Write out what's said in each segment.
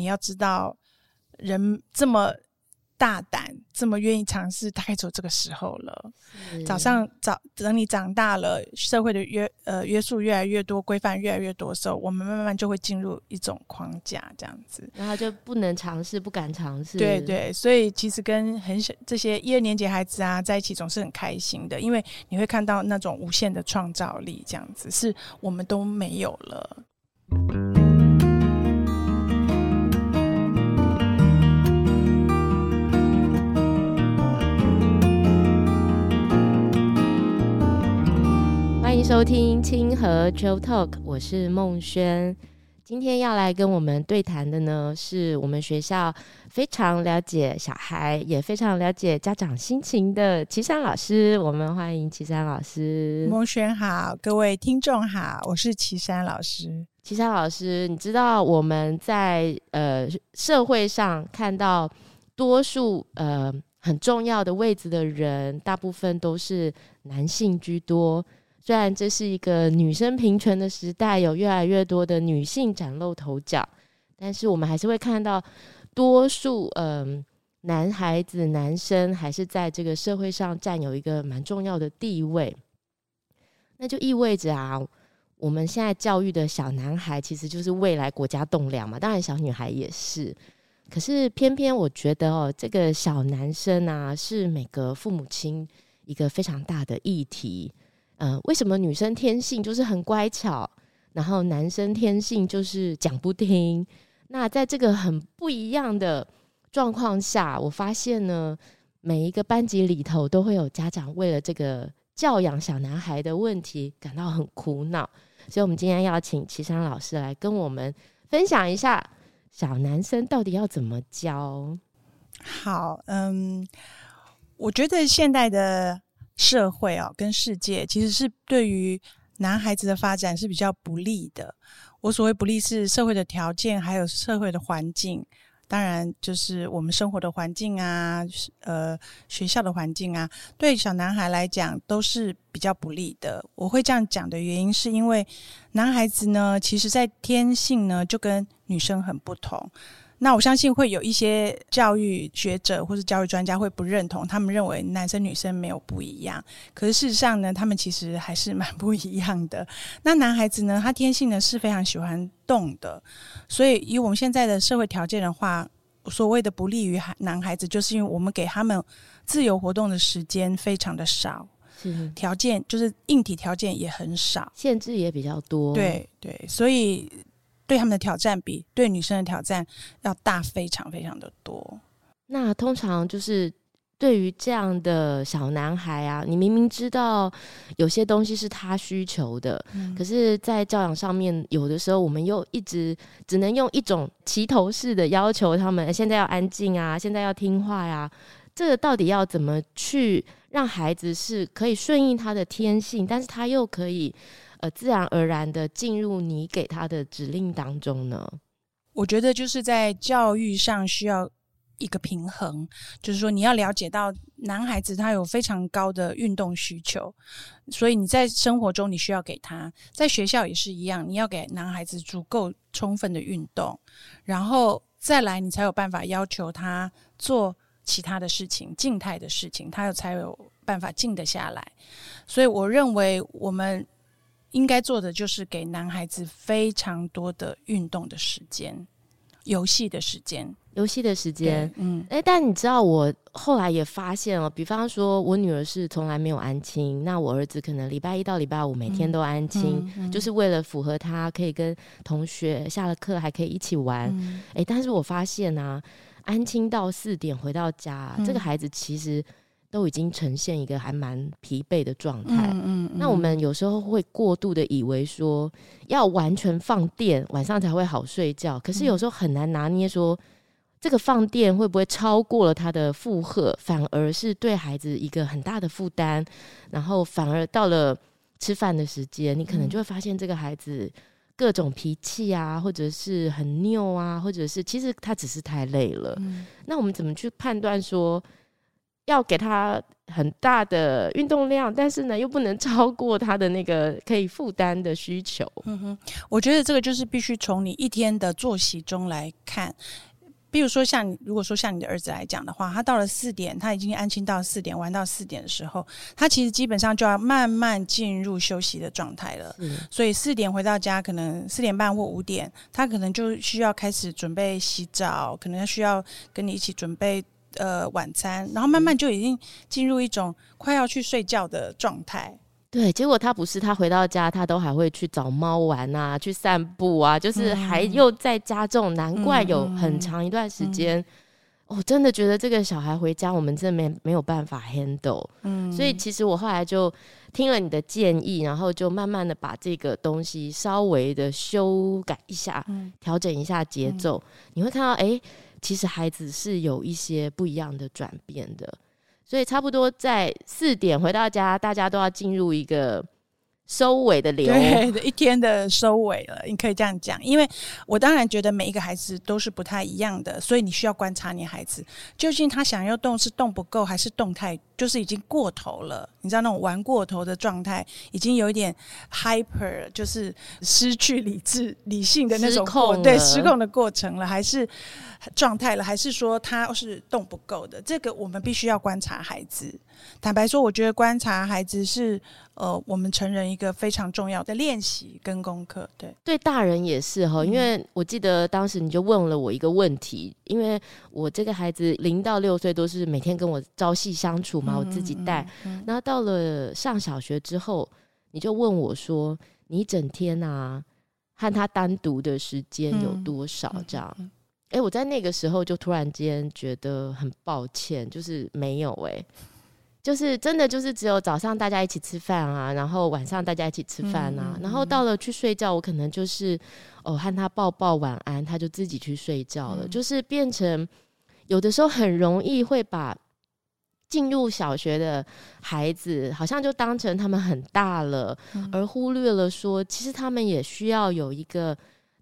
你要知道，人这么。大胆这么愿意尝试，大概只有这个时候了。早上早等你长大了，社会的约呃约束越来越多，规范越来越多的时候，我们慢慢就会进入一种框架，这样子，然后就不能尝试，不敢尝试。对对，所以其实跟很小这些一二年级孩子啊在一起，总是很开心的，因为你会看到那种无限的创造力，这样子是我们都没有了。收听清河 Chill Talk，我是孟轩。今天要来跟我们对谈的呢，是我们学校非常了解小孩，也非常了解家长心情的齐山老师。我们欢迎齐山老师。孟轩好，各位听众好，我是齐山老师。齐山老师，你知道我们在呃社会上看到多数呃很重要的位置的人，大部分都是男性居多。虽然这是一个女生平权的时代，有越来越多的女性崭露头角，但是我们还是会看到多数嗯、男孩子、男生还是在这个社会上占有一个蛮重要的地位。那就意味着啊，我们现在教育的小男孩其实就是未来国家栋梁嘛，当然小女孩也是。可是偏偏我觉得哦，这个小男生啊，是每个父母亲一个非常大的议题。呃，为什么女生天性就是很乖巧，然后男生天性就是讲不听？那在这个很不一样的状况下，我发现呢，每一个班级里头都会有家长为了这个教养小男孩的问题感到很苦恼。所以，我们今天要请齐山老师来跟我们分享一下小男生到底要怎么教。好，嗯，我觉得现代的。社会哦，跟世界其实是对于男孩子的发展是比较不利的。我所谓不利是社会的条件，还有社会的环境，当然就是我们生活的环境啊，呃，学校的环境啊，对小男孩来讲都是比较不利的。我会这样讲的原因，是因为男孩子呢，其实在天性呢就跟女生很不同。那我相信会有一些教育学者或是教育专家会不认同，他们认为男生女生没有不一样。可是事实上呢，他们其实还是蛮不一样的。那男孩子呢，他天性呢是非常喜欢动的，所以以我们现在的社会条件的话，所谓的不利于男孩子，就是因为我们给他们自由活动的时间非常的少，条件就是硬体条件也很少，限制也比较多。对对，所以。对他们的挑战比对女生的挑战要大非常非常的多。那通常就是对于这样的小男孩啊，你明明知道有些东西是他需求的，嗯、可是，在教养上面，有的时候我们又一直只能用一种齐头式的要求他们，现在要安静啊，现在要听话呀、啊。这个到底要怎么去让孩子是可以顺应他的天性，但是他又可以。呃，自然而然的进入你给他的指令当中呢？我觉得就是在教育上需要一个平衡，就是说你要了解到男孩子他有非常高的运动需求，所以你在生活中你需要给他，在学校也是一样，你要给男孩子足够充分的运动，然后再来你才有办法要求他做其他的事情，静态的事情，他有才有办法静得下来。所以我认为我们。应该做的就是给男孩子非常多的运动的时间，游戏的时间，游戏的时间。嗯，哎，但你知道，我后来也发现了，比方说，我女儿是从来没有安亲，那我儿子可能礼拜一到礼拜五每天都安亲，嗯嗯、就是为了符合他可以跟同学下了课还可以一起玩。哎、嗯，但是我发现啊，安亲到四点回到家，嗯、这个孩子其实。都已经呈现一个还蛮疲惫的状态。嗯嗯嗯。那我们有时候会过度的以为说要完全放电，晚上才会好睡觉。可是有时候很难拿捏说，这个放电会不会超过了他的负荷，反而是对孩子一个很大的负担。然后反而到了吃饭的时间，你可能就会发现这个孩子各种脾气啊，或者是很拗啊，或者是其实他只是太累了。那我们怎么去判断说？要给他很大的运动量，但是呢，又不能超过他的那个 可以负担的需求。嗯哼，我觉得这个就是必须从你一天的作息中来看。比如说，像如果说像你的儿子来讲的话，他到了四点，他已经安心到四点，玩到四点的时候，他其实基本上就要慢慢进入休息的状态了。嗯，所以四点回到家，可能四点半或五点，他可能就需要开始准备洗澡，可能他需要跟你一起准备呃晚餐，然后慢慢就已经进入一种快要去睡觉的状态。对，结果他不是，他回到家，他都还会去找猫玩啊，去散步啊，就是还又在加重，难怪有很长一段时间，我、嗯哦、真的觉得这个小孩回家，我们真的没没有办法 handle。嗯，所以其实我后来就听了你的建议，然后就慢慢的把这个东西稍微的修改一下，调整一下节奏，嗯、你会看到，哎，其实孩子是有一些不一样的转变的。所以差不多在四点回到家，大家都要进入一个收尾的流，对，一天的收尾了。你可以这样讲，因为我当然觉得每一个孩子都是不太一样的，所以你需要观察你孩子究竟他想要动是动不够，还是动太就是已经过头了。你知道那种玩过头的状态，已经有一点 hyper，就是失去理智、理性的那种过，对，失控的过程了，还是？状态了，还是说他是动不够的？这个我们必须要观察孩子。坦白说，我觉得观察孩子是呃，我们成人一个非常重要的练习跟功课。对，对，大人也是哈。因为我记得当时你就问了我一个问题，因为我这个孩子零到六岁都是每天跟我朝夕相处嘛，我自己带。然后到了上小学之后，你就问我说：“你整天啊和他单独的时间有多少？”这样。哎、欸，我在那个时候就突然间觉得很抱歉，就是没有哎、欸，就是真的就是只有早上大家一起吃饭啊，然后晚上大家一起吃饭啊，然后到了去睡觉，我可能就是哦和他抱抱晚安，他就自己去睡觉了，嗯、就是变成有的时候很容易会把进入小学的孩子好像就当成他们很大了，嗯、而忽略了说其实他们也需要有一个。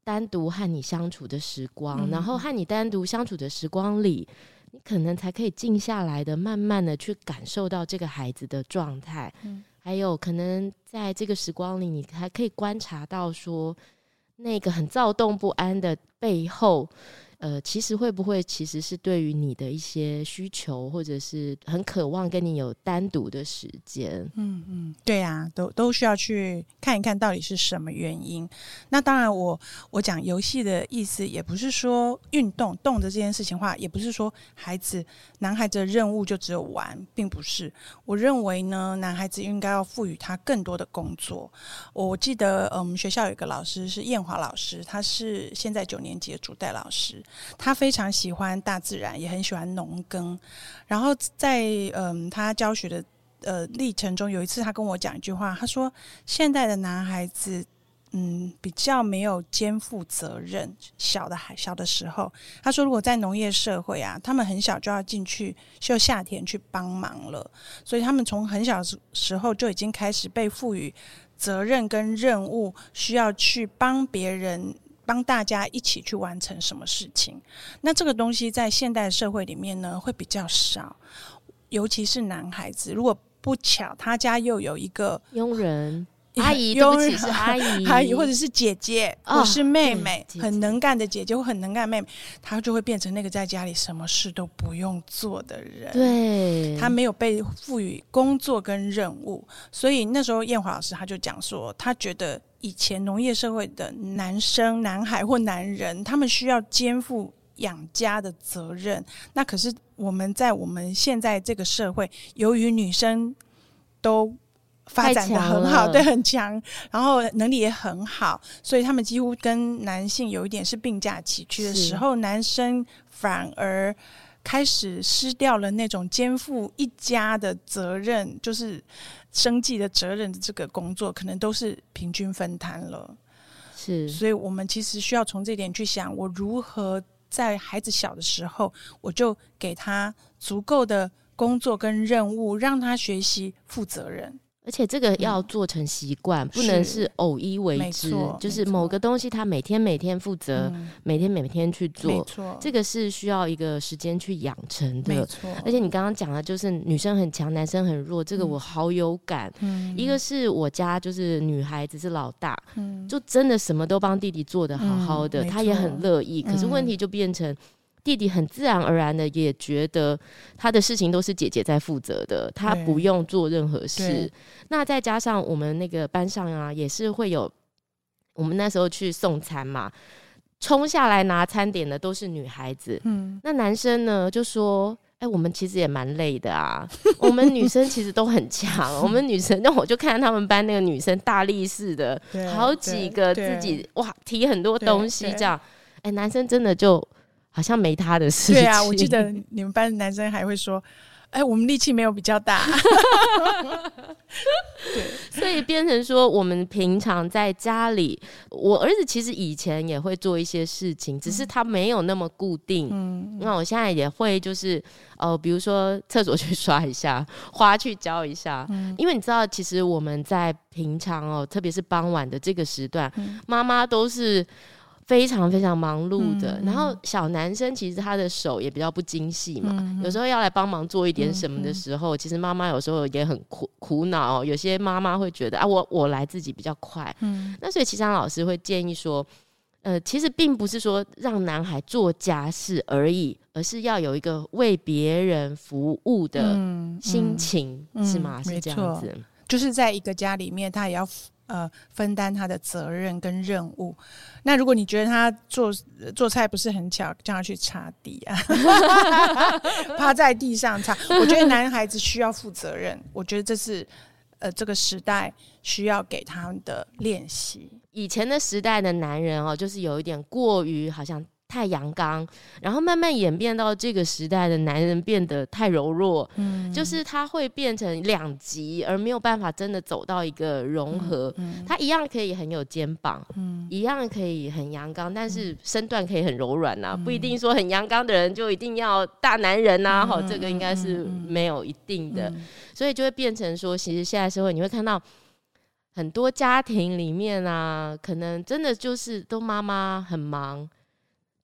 单独和你相处的时光，嗯、然后和你单独相处的时光里，你可能才可以静下来的，慢慢的去感受到这个孩子的状态，嗯、还有可能在这个时光里，你还可以观察到说，那个很躁动不安的背后。呃，其实会不会其实是对于你的一些需求，或者是很渴望跟你有单独的时间？嗯嗯，对啊，都都需要去看一看到底是什么原因。那当然我，我讲游戏的意思，也不是说运动动的这件事情话，也不是说孩子男孩子的任务就只有玩，并不是。我认为呢，男孩子应该要赋予他更多的工作。我记得，呃，我们学校有一个老师是燕华老师，他是现在九年级的主代老师。他非常喜欢大自然，也很喜欢农耕。然后在嗯，他教学的呃历程中，有一次他跟我讲一句话，他说：“现在的男孩子，嗯，比较没有肩负责任。小的孩小的时候，他说，如果在农业社会啊，他们很小就要进去就下田去帮忙了，所以他们从很小的时候就已经开始被赋予责任跟任务，需要去帮别人。”帮大家一起去完成什么事情，那这个东西在现代社会里面呢，会比较少，尤其是男孩子。如果不巧，他家又有一个佣人。阿姨，对不起，是 阿姨，阿姨或者是姐姐，或是妹妹，很能干的姐姐或很能干的妹妹，她就会变成那个在家里什么事都不用做的人。对，她没有被赋予工作跟任务，所以那时候燕华老师他就讲说，他觉得以前农业社会的男生、男孩或男人，他们需要肩负养家的责任。那可是我们在我们现在这个社会，由于女生都发展的很好，对，很强，然后能力也很好，所以他们几乎跟男性有一点是并驾齐驱的时候，男生反而开始失掉了那种肩负一家的责任，就是生计的责任的这个工作，可能都是平均分摊了。是，所以我们其实需要从这点去想，我如何在孩子小的时候，我就给他足够的工作跟任务，让他学习负责任。而且这个要做成习惯，嗯、不能是偶一为之，就是某个东西他每天每天负责，嗯、每天每天去做，这个是需要一个时间去养成的。而且你刚刚讲的，就是女生很强，男生很弱，这个我好有感。嗯，一个是我家就是女孩子是老大，嗯，就真的什么都帮弟弟做的好好的，他、嗯、也很乐意。可是问题就变成。弟弟很自然而然的也觉得他的事情都是姐姐在负责的，他不用做任何事。那再加上我们那个班上啊，也是会有我们那时候去送餐嘛，冲下来拿餐点的都是女孩子。嗯，那男生呢就说：“哎、欸，我们其实也蛮累的啊，我们女生其实都很强。我们女生，那我就看他们班那个女生大力士的，好几个自己哇提很多东西这样。哎、欸，男生真的就。”好像没他的事情。对啊，我记得你们班的男生还会说：“哎、欸，我们力气没有比较大。”对，所以变成说，我们平常在家里，我儿子其实以前也会做一些事情，只是他没有那么固定。嗯，那我现在也会就是哦、呃，比如说厕所去刷一下，花去浇一下。嗯，因为你知道，其实我们在平常哦，特别是傍晚的这个时段，妈妈都是。非常非常忙碌的，嗯、然后小男生其实他的手也比较不精细嘛，嗯、有时候要来帮忙做一点什么的时候，嗯、其实妈妈有时候也很苦苦恼。有些妈妈会觉得啊，我我来自己比较快。嗯，那所以齐昌老师会建议说，呃，其实并不是说让男孩做家事而已，而是要有一个为别人服务的心情，嗯嗯、是吗？是这样子，就是在一个家里面，他也要。呃，分担他的责任跟任务。那如果你觉得他做做菜不是很巧，叫他去擦地啊，趴在地上擦。我觉得男孩子需要负责任，我觉得这是呃这个时代需要给他们的练习。以前的时代的男人哦，就是有一点过于好像。太阳刚，然后慢慢演变到这个时代的男人变得太柔弱，嗯，就是他会变成两极，而没有办法真的走到一个融合。嗯嗯、他一样可以很有肩膀，嗯，一样可以很阳刚，但是身段可以很柔软呐、啊，嗯、不一定说很阳刚的人就一定要大男人呐、啊。好、嗯，这个应该是没有一定的，嗯、所以就会变成说，其实现在社会你会看到很多家庭里面啊，可能真的就是都妈妈很忙。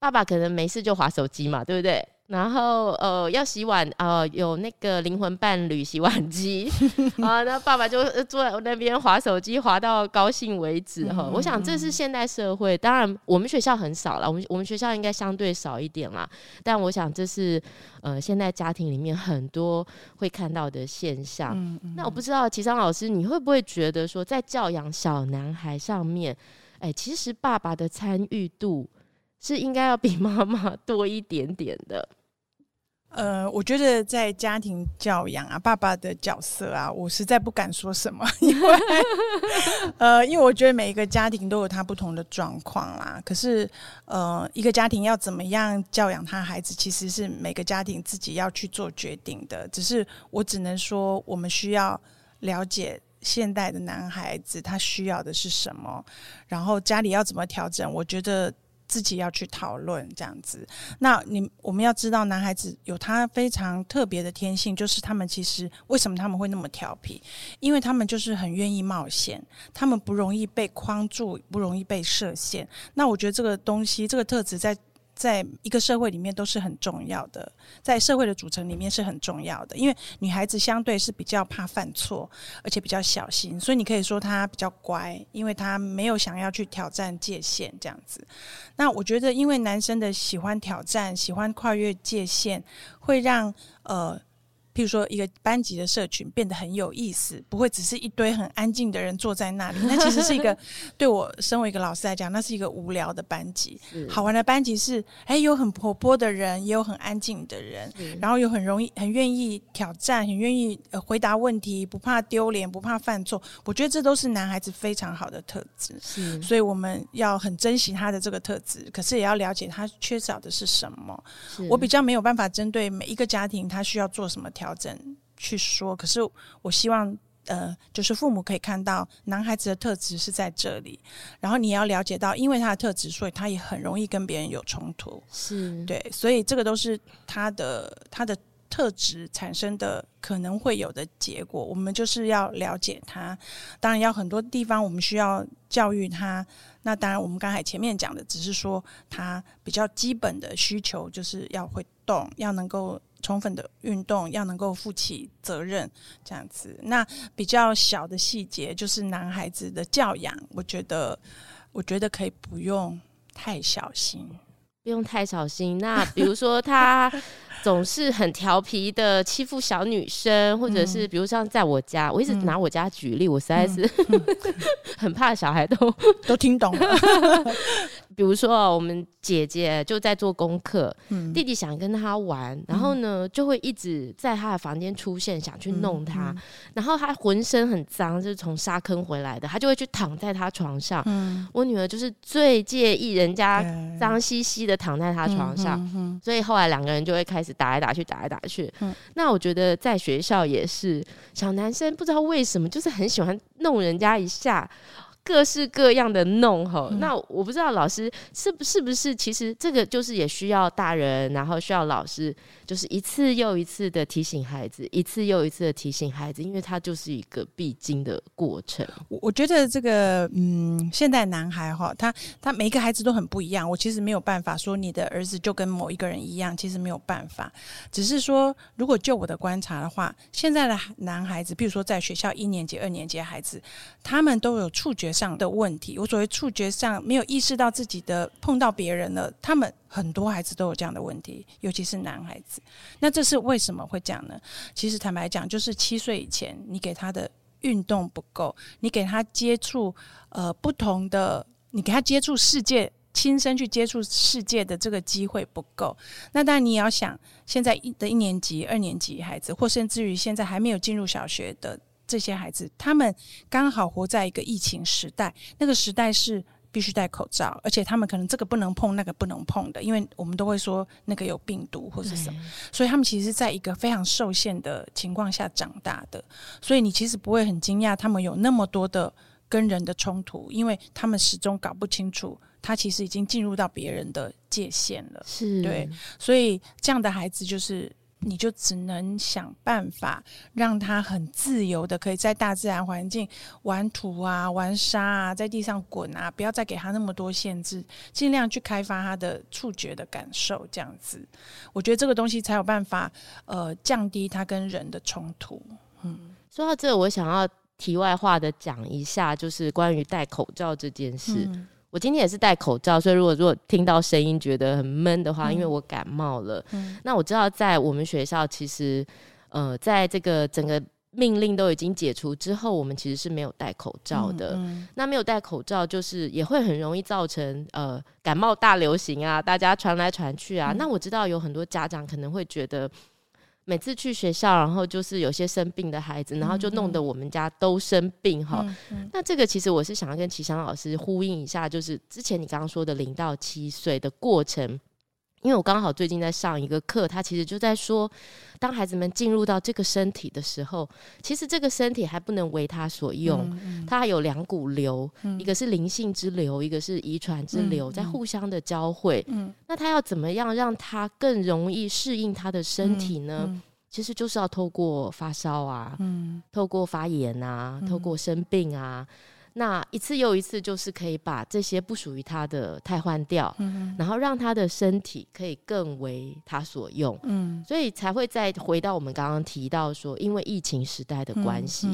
爸爸可能没事就划手机嘛，对不对？然后呃，要洗碗，呃，有那个灵魂伴侣洗碗机 啊，那爸爸就坐在那边划手机，划到高兴为止哈。嗯、我想这是现代社会，当然我们学校很少了，我们我们学校应该相对少一点啦。但我想这是呃现在家庭里面很多会看到的现象。那我不知道齐昌老师，你会不会觉得说，在教养小男孩上面，哎，其实爸爸的参与度。是应该要比妈妈多一点点的。呃，我觉得在家庭教养啊，爸爸的角色啊，我实在不敢说什么，因为呃，因为我觉得每一个家庭都有他不同的状况啦。可是，呃，一个家庭要怎么样教养他孩子，其实是每个家庭自己要去做决定的。只是我只能说，我们需要了解现代的男孩子他需要的是什么，然后家里要怎么调整。我觉得。自己要去讨论这样子，那你我们要知道，男孩子有他非常特别的天性，就是他们其实为什么他们会那么调皮？因为他们就是很愿意冒险，他们不容易被框住，不容易被设限。那我觉得这个东西，这个特质在。在一个社会里面都是很重要的，在社会的组成里面是很重要的，因为女孩子相对是比较怕犯错，而且比较小心，所以你可以说她比较乖，因为她没有想要去挑战界限这样子。那我觉得，因为男生的喜欢挑战，喜欢跨越界限，会让呃。譬如说，一个班级的社群变得很有意思，不会只是一堆很安静的人坐在那里。那其实是一个对我身为一个老师来讲，那是一个无聊的班级。好玩的班级是，哎，有很活泼的人，也有很安静的人，然后有很容易、很愿意挑战、很愿意回答问题，不怕丢脸，不怕犯错。我觉得这都是男孩子非常好的特质。是，所以我们要很珍惜他的这个特质，可是也要了解他缺少的是什么。我比较没有办法针对每一个家庭，他需要做什么调。调整去说，可是我希望，呃，就是父母可以看到男孩子的特质是在这里，然后你要了解到，因为他的特质，所以他也很容易跟别人有冲突，是对，所以这个都是他的他的特质产生的可能会有的结果，我们就是要了解他。当然，要很多地方我们需要教育他。那当然，我们刚才前面讲的只是说他比较基本的需求，就是要会动，要能够充分的运动，要能够负起责任这样子。那比较小的细节，就是男孩子的教养，我觉得，我觉得可以不用太小心。不用太小心。那比如说，他总是很调皮的欺负小女生，或者是比如像在我家，我一直拿我家举例，我实在是 很怕小孩都都听懂了。比如说，我们姐姐就在做功课，嗯，弟弟想跟他玩，然后呢，就会一直在他的房间出现，想去弄他，嗯嗯、然后他浑身很脏，就是从沙坑回来的，他就会去躺在他床上。嗯、我女儿就是最介意人家脏兮兮的躺在他床上，所以后来两个人就会开始打来打去，打来打去。嗯、那我觉得在学校也是，小男生不知道为什么就是很喜欢弄人家一下。各式各样的弄吼，嗯、那我不知道老师是不是不是，其实这个就是也需要大人，然后需要老师，就是一次又一次的提醒孩子，一次又一次的提醒孩子，因为它就是一个必经的过程。我我觉得这个嗯，现在男孩哈，他他每一个孩子都很不一样，我其实没有办法说你的儿子就跟某一个人一样，其实没有办法，只是说如果就我的观察的话，现在的男孩子，比如说在学校一年级、二年级的孩子，他们都有触觉上的问题，我所谓触觉上没有意识到自己的碰到别人了，他们很多孩子都有这样的问题，尤其是男孩子。那这是为什么会这样呢？其实坦白讲，就是七岁以前你给他的运动不够，你给他接触呃不同的，你给他接触世界，亲身去接触世界的这个机会不够。那当然你也要想，现在一的一年级、二年级孩子，或甚至于现在还没有进入小学的。这些孩子，他们刚好活在一个疫情时代，那个时代是必须戴口罩，而且他们可能这个不能碰，那个不能碰的，因为我们都会说那个有病毒或是什么，所以他们其实在一个非常受限的情况下长大的，所以你其实不会很惊讶他们有那么多的跟人的冲突，因为他们始终搞不清楚，他其实已经进入到别人的界限了，是。对，所以这样的孩子就是。你就只能想办法让他很自由的，可以在大自然环境玩土啊、玩沙啊，在地上滚啊，不要再给他那么多限制，尽量去开发他的触觉的感受，这样子，我觉得这个东西才有办法呃降低他跟人的冲突。嗯，说到这，我想要题外话的讲一下，就是关于戴口罩这件事。嗯我今天也是戴口罩，所以如果如果听到声音觉得很闷的话，嗯、因为我感冒了。嗯、那我知道在我们学校，其实呃，在这个整个命令都已经解除之后，我们其实是没有戴口罩的。嗯嗯、那没有戴口罩，就是也会很容易造成呃感冒大流行啊，大家传来传去啊。嗯、那我知道有很多家长可能会觉得。每次去学校，然后就是有些生病的孩子，然后就弄得我们家都生病哈。嗯嗯、那这个其实我是想要跟齐翔老师呼应一下，就是之前你刚刚说的零到七岁的过程，因为我刚好最近在上一个课，他其实就在说，当孩子们进入到这个身体的时候，其实这个身体还不能为他所用，嗯嗯、它还有两股流，嗯、一个是灵性之流，一个是遗传之流，嗯、在互相的交汇。嗯、那他要怎么样让他更容易适应他的身体呢？其实就是要透过发烧啊，嗯、透过发炎啊，嗯、透过生病啊。那一次又一次，就是可以把这些不属于他的汰换掉，嗯、然后让他的身体可以更为他所用，嗯，所以才会再回到我们刚刚提到说，因为疫情时代的关系，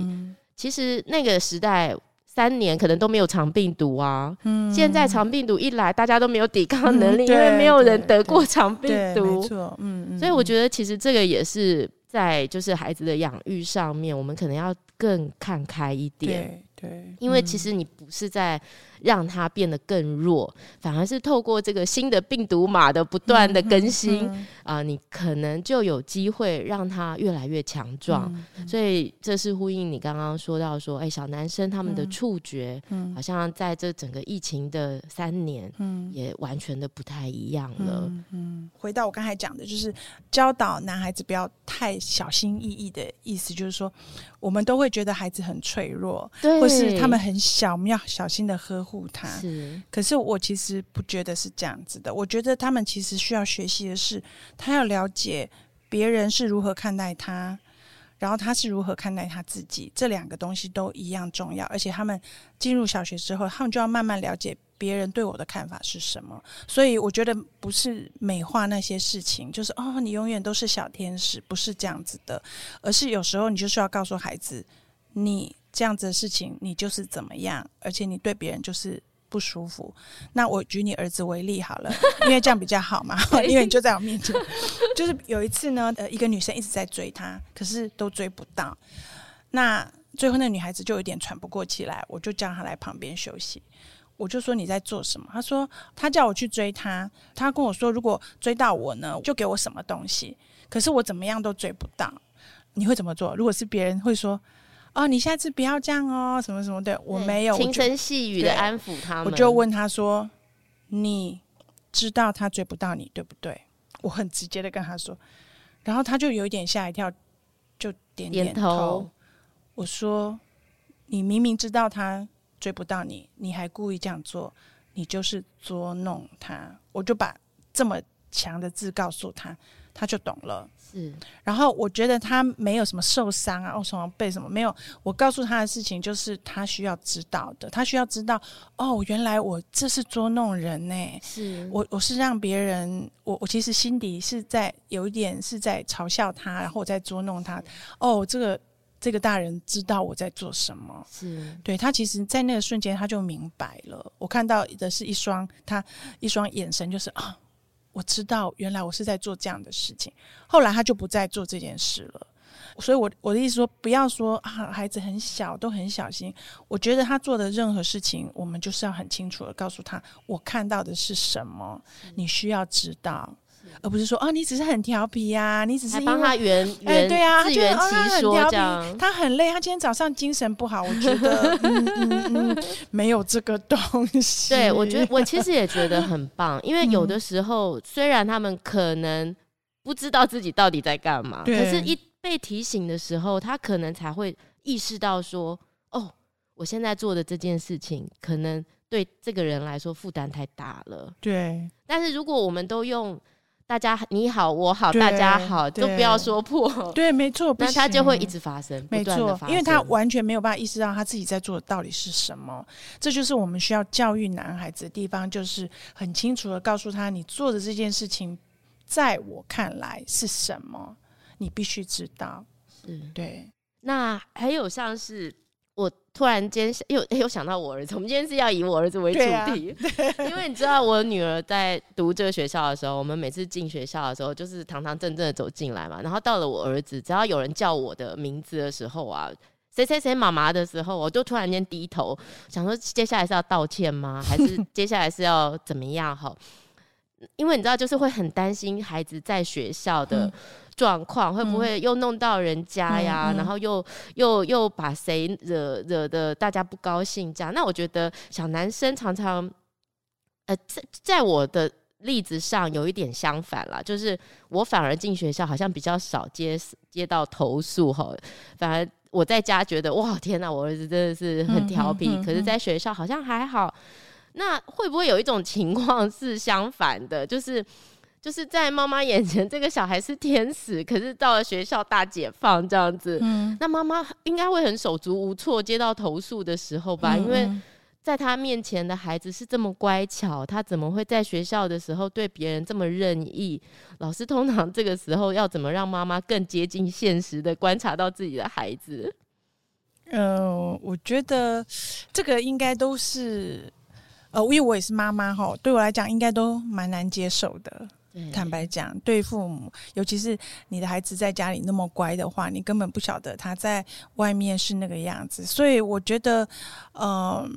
其实那个时代三年可能都没有肠病毒啊，嗯，现在肠病毒一来，大家都没有抵抗能力，嗯、因为没有人得过肠病毒，没错，嗯，嗯，所以我觉得其实这个也是在就是孩子的养育上面，我们可能要更看开一点。对，因为其实你不是在让它变得更弱，嗯、反而是透过这个新的病毒码的不断的更新啊、嗯呃，你可能就有机会让它越来越强壮。所以这是呼应你刚刚说到说，哎，小男生他们的触觉，嗯、好像在这整个疫情的三年，嗯、也完全的不太一样了。嗯，嗯，回到我刚才讲的，就是教导男孩子不要太小心翼翼的意思，就是说，我们都会觉得孩子很脆弱，对，或是他们很小，我们要小心的呵护。护他，是。可是我其实不觉得是这样子的。我觉得他们其实需要学习的是，他要了解别人是如何看待他，然后他是如何看待他自己，这两个东西都一样重要。而且他们进入小学之后，他们就要慢慢了解别人对我的看法是什么。所以我觉得不是美化那些事情，就是哦，你永远都是小天使，不是这样子的，而是有时候你就是要告诉孩子，你这样子的事情，你就是怎么样，而且你对别人就是。不舒服，那我举你儿子为例好了，因为这样比较好嘛。因为你就在我面前，就是有一次呢，呃，一个女生一直在追他，可是都追不到。那最后那女孩子就有点喘不过气来，我就叫她来旁边休息。我就说你在做什么？她说她叫我去追他，她跟我说如果追到我呢，就给我什么东西。可是我怎么样都追不到，你会怎么做？如果是别人会说。哦，你下次不要这样哦，什么什么的，我没有轻声细语的安抚他们。我就问他说：“你知道他追不到你，对不对？”我很直接的跟他说，然后他就有一点吓一跳，就点点头。点头。我说：“你明明知道他追不到你，你还故意这样做，你就是捉弄他。”我就把这么强的字告诉他。他就懂了，是。然后我觉得他没有什么受伤啊，哦，什么被什么没有。我告诉他的事情就是他需要知道的，他需要知道哦，原来我这是捉弄人呢。是我我是让别人，我我其实心底是在有一点是在嘲笑他，然后我在捉弄他。哦，这个这个大人知道我在做什么，是对他其实，在那个瞬间他就明白了。我看到的是一双他一双眼神，就是啊。我知道，原来我是在做这样的事情。后来他就不再做这件事了。所以我，我我的意思说，不要说啊，孩子很小，都很小心。我觉得他做的任何事情，我们就是要很清楚的告诉他，我看到的是什么，你需要知道。而不是说啊，你只是很调皮呀，你只是帮他圆圆对啊，自圆其说这样。他很累，他今天早上精神不好，我觉得嗯嗯嗯，没有这个东西。对，我觉得我其实也觉得很棒，因为有的时候虽然他们可能不知道自己到底在干嘛，可是一被提醒的时候，他可能才会意识到说，哦，我现在做的这件事情可能对这个人来说负担太大了。对，但是如果我们都用。大家你好，我好，大家好，都不要说破。对，没错，那他就会一直发生，没错，因为他完全没有办法意识到他自己在做的到底是什么。这就是我们需要教育男孩子的地方，就是很清楚的告诉他，你做的这件事情，在我看来是什么，你必须知道。是，对。那还有像是。我突然间 又又想到我儿子，我们今天是要以我儿子为主题，啊、因为你知道我女儿在读这个学校的时候，我们每次进学校的时候，就是堂堂正正的走进来嘛。然后到了我儿子，只要有人叫我的名字的时候啊，谁谁谁妈妈的时候，我就突然间低头，想说接下来是要道歉吗？还是接下来是要怎么样？哈，因为你知道，就是会很担心孩子在学校的。嗯状况会不会又弄到人家呀？嗯、然后又又又把谁惹惹得大家不高兴？这样，那我觉得小男生常常，呃，在在我的例子上有一点相反啦，就是我反而进学校好像比较少接接到投诉哈，反而我在家觉得哇天哪，我儿子真的是很调皮，嗯嗯嗯、可是在学校好像还好。那会不会有一种情况是相反的？就是。就是在妈妈眼前，这个小孩是天使，可是到了学校大解放这样子，嗯、那妈妈应该会很手足无措，接到投诉的时候吧？嗯、因为在他面前的孩子是这么乖巧，他怎么会在学校的时候对别人这么任意？老师通常这个时候要怎么让妈妈更接近现实的观察到自己的孩子？嗯、呃，我觉得这个应该都是，呃，因为我也是妈妈哈，对我来讲应该都蛮难接受的。坦白讲，对父母，尤其是你的孩子在家里那么乖的话，你根本不晓得他在外面是那个样子。所以我觉得，嗯、呃，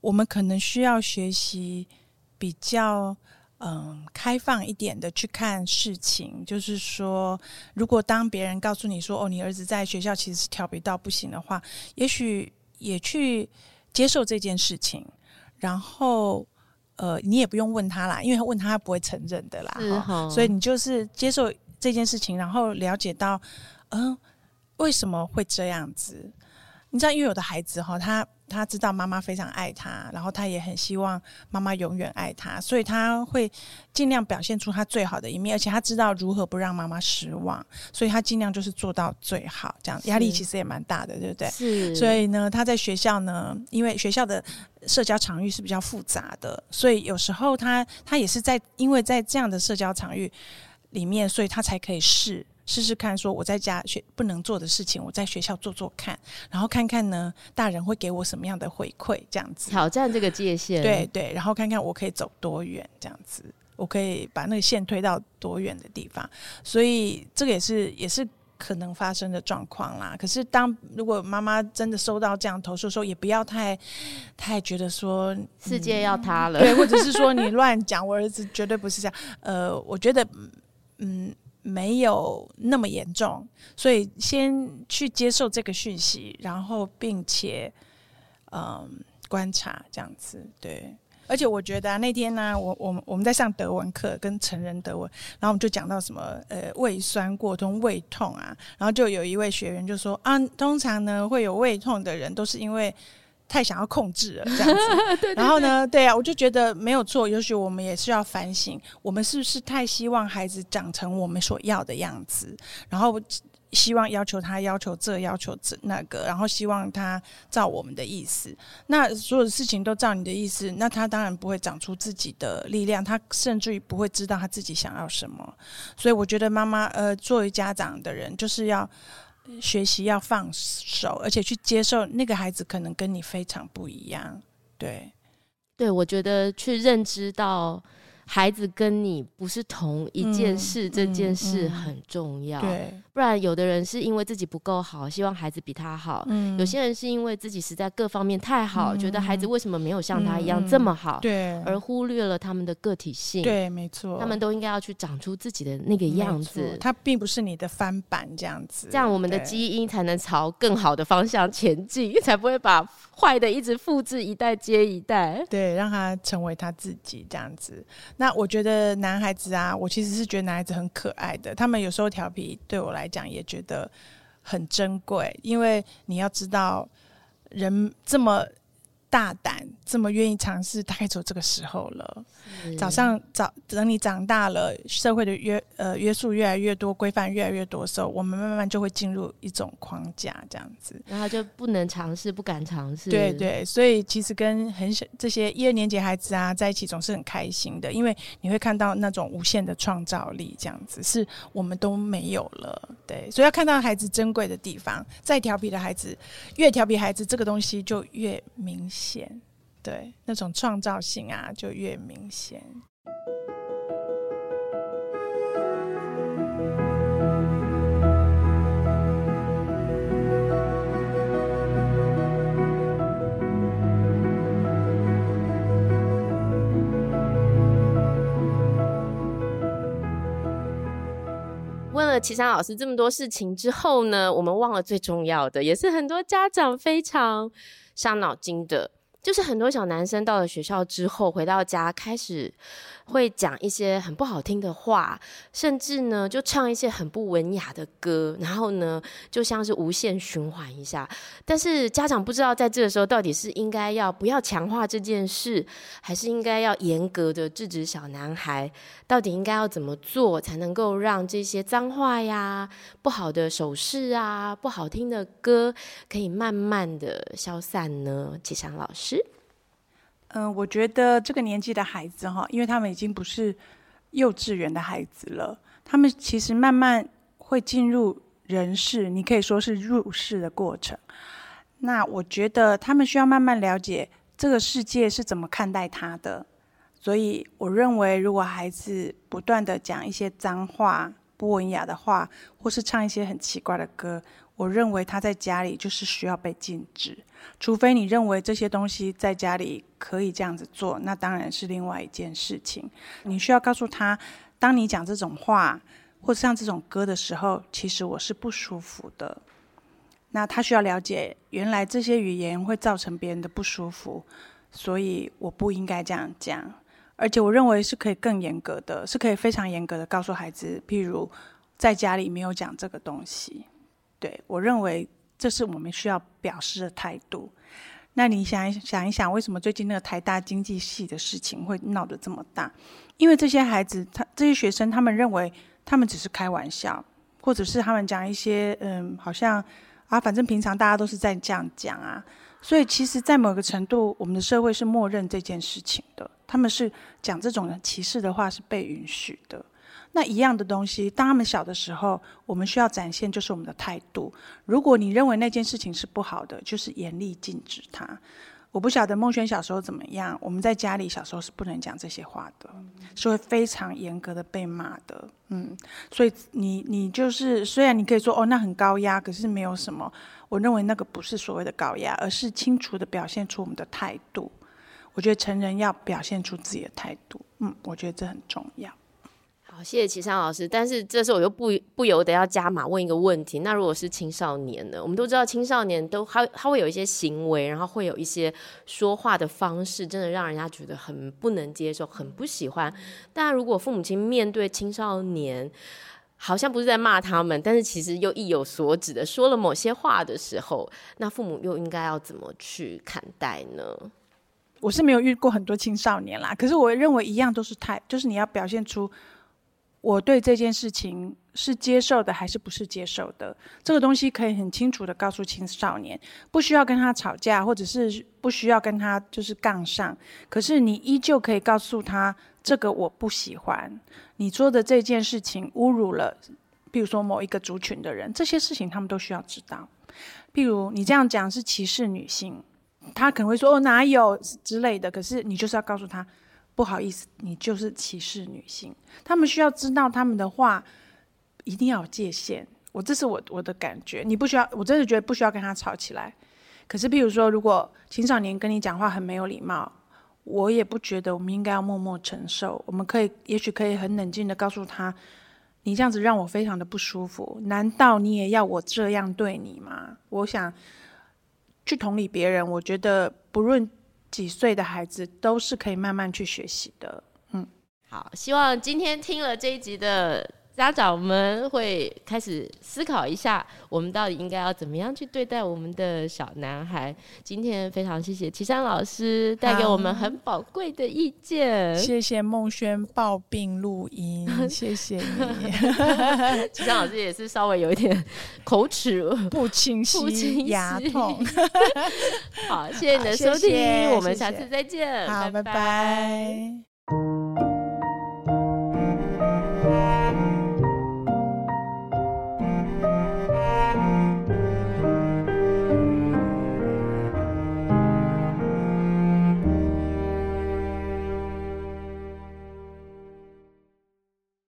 我们可能需要学习比较嗯、开放一点的去看事情。就是说，如果当别人告诉你说：“哦，你儿子在学校其实是调皮到不行”的话，也许也去接受这件事情，然后。呃，你也不用问他啦，因为他问他，他不会承认的啦。哦、所以你就是接受这件事情，然后了解到，嗯，为什么会这样子？你知道，因为有的孩子哈，他他知道妈妈非常爱他，然后他也很希望妈妈永远爱他，所以他会尽量表现出他最好的一面，而且他知道如何不让妈妈失望，所以他尽量就是做到最好。这样压力其实也蛮大的，对不对？是。所以呢，他在学校呢，因为学校的社交场域是比较复杂的，所以有时候他他也是在因为在这样的社交场域里面，所以他才可以试。试试看，说我在家学不能做的事情，我在学校做做看，然后看看呢，大人会给我什么样的回馈，这样子挑战这个界限，对对，然后看看我可以走多远，这样子，我可以把那个线推到多远的地方，所以这个也是也是可能发生的状况啦。可是当如果妈妈真的收到这样投诉的时候，也不要太太觉得说世界要塌了，对，或者是说你乱讲，我儿子绝对不是这样。呃，我觉得，嗯。没有那么严重，所以先去接受这个讯息，然后并且嗯观察这样子，对。而且我觉得、啊、那天呢、啊，我我我们在上德文课，跟成人德文，然后我们就讲到什么呃胃酸过多、胃痛啊，然后就有一位学员就说啊，通常呢会有胃痛的人都是因为。太想要控制了，这样子。对对对，然后呢，对啊，我就觉得没有错。也许我们也是要反省，我们是不是太希望孩子长成我们所要的样子，然后希望要求他要求这要求这那个，然后希望他照我们的意思。那所有的事情都照你的意思，那他当然不会长出自己的力量，他甚至于不会知道他自己想要什么。所以我觉得妈妈呃，作为家长的人，就是要。学习要放手，而且去接受那个孩子可能跟你非常不一样。对，对，我觉得去认知到。孩子跟你不是同一件事，嗯、这件事很重要。对、嗯，不然有的人是因为自己不够好，希望孩子比他好；嗯、有些人是因为自己实在各方面太好，嗯、觉得孩子为什么没有像他一样这么好，对、嗯，而忽略了他们的个体性。对，没错，他们都应该要去长出自己的那个样子。他并不是你的翻版这样子，这样我们的基因才能朝更好的方向前进，才不会把坏的一直复制一代接一代。对，让他成为他自己这样子。那我觉得男孩子啊，我其实是觉得男孩子很可爱的。他们有时候调皮，对我来讲也觉得很珍贵，因为你要知道，人这么。大胆这么愿意尝试，大概只有这个时候了。早上早等你长大了，社会的约呃约束越来越多，规范越来越多的时候，我们慢慢就会进入一种框架，这样子，然后就不能尝试，不敢尝试。对对，所以其实跟很小这些一二年级孩子啊在一起，总是很开心的，因为你会看到那种无限的创造力，这样子是我们都没有了。对，所以要看到孩子珍贵的地方，再调皮的孩子，越调皮孩子，这个东西就越明显。显对那种创造性啊，就越明显。了齐山老师这么多事情之后呢，我们忘了最重要的，也是很多家长非常伤脑筋的。就是很多小男生到了学校之后，回到家开始会讲一些很不好听的话，甚至呢就唱一些很不文雅的歌，然后呢就像是无限循环一下。但是家长不知道在这个时候到底是应该要不要强化这件事，还是应该要严格的制止小男孩？到底应该要怎么做才能够让这些脏话呀、不好的手势啊、不好听的歌可以慢慢的消散呢？齐珊老师。嗯，我觉得这个年纪的孩子哈，因为他们已经不是幼稚园的孩子了，他们其实慢慢会进入人世，你可以说是入世的过程。那我觉得他们需要慢慢了解这个世界是怎么看待他的。所以我认为，如果孩子不断地讲一些脏话、不文雅的话，或是唱一些很奇怪的歌，我认为他在家里就是需要被禁止。除非你认为这些东西在家里可以这样子做，那当然是另外一件事情。你需要告诉他，当你讲这种话或唱这种歌的时候，其实我是不舒服的。那他需要了解，原来这些语言会造成别人的不舒服，所以我不应该这样讲。而且我认为是可以更严格的，是可以非常严格的告诉孩子，譬如在家里没有讲这个东西。对，我认为。这是我们需要表示的态度。那你想一想一想，为什么最近那个台大经济系的事情会闹得这么大？因为这些孩子，他这些学生，他们认为他们只是开玩笑，或者是他们讲一些嗯，好像啊，反正平常大家都是在这样讲啊。所以，其实，在某个程度，我们的社会是默认这件事情的。他们是讲这种歧视的话是被允许的。那一样的东西，当他们小的时候，我们需要展现就是我们的态度。如果你认为那件事情是不好的，就是严厉禁止他。我不晓得孟轩小时候怎么样，我们在家里小时候是不能讲这些话的，是会非常严格的被骂的。嗯，所以你你就是虽然你可以说哦，那很高压，可是没有什么。我认为那个不是所谓的高压，而是清楚的表现出我们的态度。我觉得成人要表现出自己的态度，嗯，我觉得这很重要。谢谢齐山老师。但是这时候我又不不由得要加码问一个问题：那如果是青少年呢？我们都知道青少年都他他会有一些行为，然后会有一些说话的方式，真的让人家觉得很不能接受，很不喜欢。但如果父母亲面对青少年，好像不是在骂他们，但是其实又意有所指的说了某些话的时候，那父母又应该要怎么去看待呢？我是没有遇过很多青少年啦，可是我认为一样都是态，就是你要表现出我对这件事情是接受的还是不是接受的，这个东西可以很清楚的告诉青少年，不需要跟他吵架，或者是不需要跟他就是杠上，可是你依旧可以告诉他。这个我不喜欢，你做的这件事情侮辱了，比如说某一个族群的人，这些事情他们都需要知道。譬如你这样讲是歧视女性，他可能会说哦，哪有之类的，可是你就是要告诉他，不好意思，你就是歧视女性。他们需要知道他们的话一定要有界限。我这是我我的感觉，你不需要，我真的觉得不需要跟他吵起来。可是譬如说，如果青少年跟你讲话很没有礼貌。我也不觉得我们应该要默默承受，我们可以，也许可以很冷静的告诉他，你这样子让我非常的不舒服，难道你也要我这样对你吗？我想去同理别人，我觉得不论几岁的孩子都是可以慢慢去学习的。嗯，好，希望今天听了这一集的。家长们会开始思考一下，我们到底应该要怎么样去对待我们的小男孩。今天非常谢谢齐山老师带给我们很宝贵的意见。谢谢孟轩抱病录音，谢谢你。齐山老师也是稍微有一点口齿不清晰，不清晰牙痛。好，谢谢你的收听，我们下次再见，好，拜拜。拜拜。